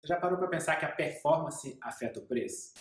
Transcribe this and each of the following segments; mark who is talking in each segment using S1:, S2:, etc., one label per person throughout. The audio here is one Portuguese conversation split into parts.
S1: Você já parou para pensar que a performance afeta o preço?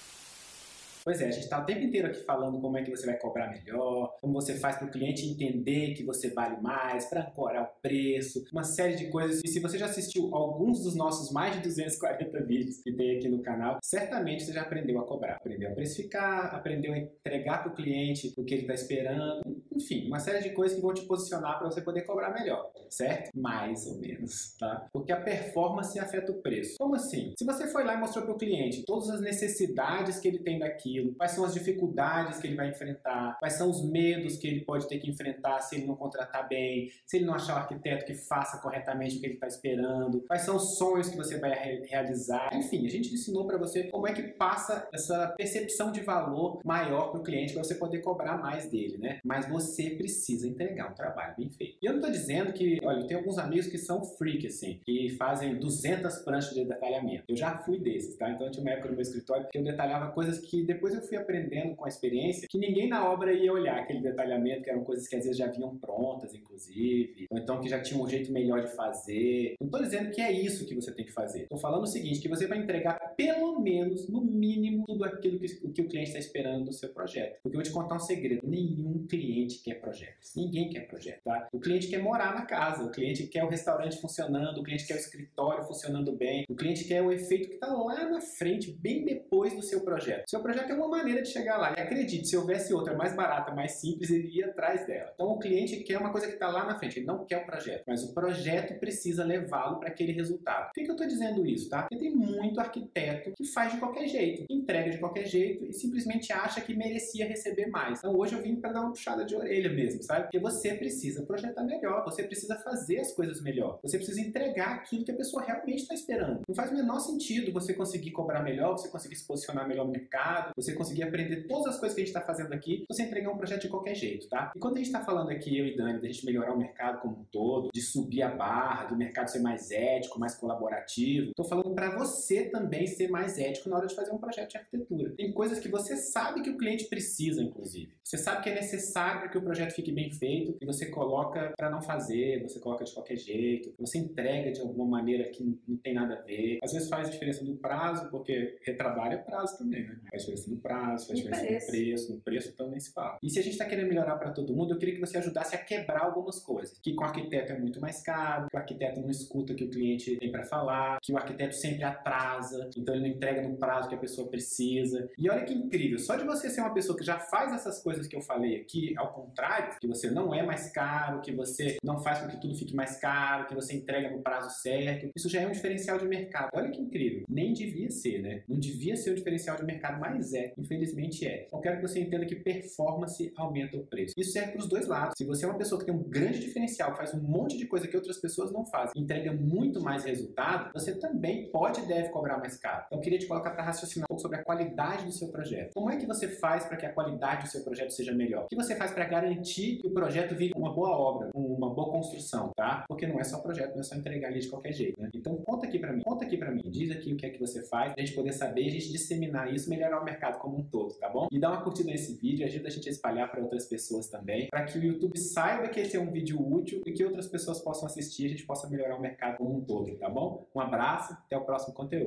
S1: Pois é, a gente está o tempo inteiro aqui falando como é que você vai cobrar melhor, como você faz para o cliente entender que você vale mais, para ancorar o preço, uma série de coisas. E se você já assistiu alguns dos nossos mais de 240 vídeos que tem aqui no canal, certamente você já aprendeu a cobrar. Aprendeu a precificar, aprendeu a entregar para o cliente o que ele está esperando, enfim, uma série de coisas que vão te posicionar para você poder cobrar melhor, certo? Mais ou menos, tá? Porque a performance afeta o preço. Como assim? Se você foi lá e mostrou para o cliente todas as necessidades que ele tem daqui, aquilo, quais são as dificuldades que ele vai enfrentar, quais são os medos que ele pode ter que enfrentar se ele não contratar bem, se ele não achar o arquiteto que faça corretamente o que ele está esperando, quais são os sonhos que você vai re realizar. Enfim, a gente ensinou para você como é que passa essa percepção de valor maior para o cliente para você poder cobrar mais dele, né? Mas você precisa entregar um trabalho bem feito. E eu não estou dizendo que, olha, eu tenho alguns amigos que são freak, assim, que fazem 200 pranchas de detalhamento. Eu já fui desses, tá? Então eu tinha uma época no meu escritório que eu detalhava coisas que depois depois eu fui aprendendo com a experiência que ninguém na obra ia olhar aquele detalhamento, que eram coisas que às vezes já vinham prontas, inclusive, ou então que já tinha um jeito melhor de fazer. Não estou dizendo que é isso que você tem que fazer. Estou falando o seguinte, que você vai entregar pelo menos, no mínimo, tudo aquilo que, que o cliente está esperando do seu projeto. Porque eu vou te contar um segredo, nenhum cliente quer projeto. Ninguém quer projeto, tá? O cliente quer morar na casa, o cliente quer o restaurante funcionando, o cliente quer o escritório funcionando bem, o cliente quer o efeito que está lá na frente, bem depois do seu projeto. Seu projeto é uma maneira de chegar lá. E acredite, se houvesse outra mais barata, mais simples, ele ia atrás dela. Então o cliente quer uma coisa que está lá na frente, ele não quer o projeto, mas o projeto precisa levá-lo para aquele resultado. Por que, que eu estou dizendo isso, tá? Porque tem muito arquiteto que faz de qualquer jeito, entrega de qualquer jeito e simplesmente acha que merecia receber mais. Então hoje eu vim para dar uma puxada de orelha mesmo, sabe? Porque você precisa projetar melhor, você precisa fazer as coisas melhor, você precisa entregar aquilo que a pessoa realmente está esperando. Não faz o menor sentido você conseguir cobrar melhor, você conseguir se posicionar melhor no mercado, você conseguir aprender todas as coisas que a gente está fazendo aqui, você entregar um projeto de qualquer jeito, tá? E quando a gente está falando aqui, eu e Dani, da gente melhorar o mercado como um todo, de subir a barra, do mercado ser mais ético, mais colaborativo, estou falando para você também ser mais ético na hora de fazer um projeto de arquitetura. Tem coisas que você sabe que o cliente precisa, inclusive. Você sabe que é necessário para que o projeto fique bem feito e você coloca para não fazer, você coloca de qualquer jeito, você entrega de alguma maneira que não tem nada a ver. Às vezes faz diferença do prazo, porque retrabalho é prazo também, né? Faz diferença do prazo, faz diferença no preço, no preço também se fala. E se a gente está querendo melhorar para todo mundo, eu queria que você ajudasse a quebrar algumas coisas. Que com o arquiteto é muito mais caro, que o arquiteto não escuta o que o cliente tem para falar, que o arquiteto sempre atrasa, então ele não entrega no prazo que a pessoa precisa. E olha que incrível, só de você ser uma pessoa que já faz essas coisas que eu falei aqui, ao contrário, que você não é mais caro, que você não faz com que tudo fique mais caro, que você entrega no prazo certo, isso já é um diferencial de mercado. Olha que incrível. Nem devia ser, né? Não devia ser o um diferencial de mercado, mas é. Infelizmente é. Eu quero que você entenda que performance aumenta o preço. Isso serve para os dois lados. Se você é uma pessoa que tem um grande diferencial, faz um monte de coisa que outras pessoas não fazem, entrega muito mais resultado, você também pode e deve cobrar mais caro. Então eu queria te colocar para raciocinar pouco sobre a qualidade do seu projeto. Como é que você faz para que a qualidade do seu projeto seja melhor? O que você faz para garantir que o projeto vire uma boa obra, uma boa construção, tá? Porque não é só projeto, não é só entregar ali de qualquer jeito, né? Então conta aqui para mim, conta aqui para mim, diz aqui o que é que você faz, pra gente poder saber a gente disseminar isso, melhorar o mercado como um todo, tá bom? E dá uma curtida nesse vídeo, ajuda a gente a espalhar para outras pessoas também, para que o YouTube saiba que esse é um vídeo útil e que outras pessoas possam assistir a gente possa melhorar o mercado como um todo, tá bom? Um abraço, até o próximo conteúdo.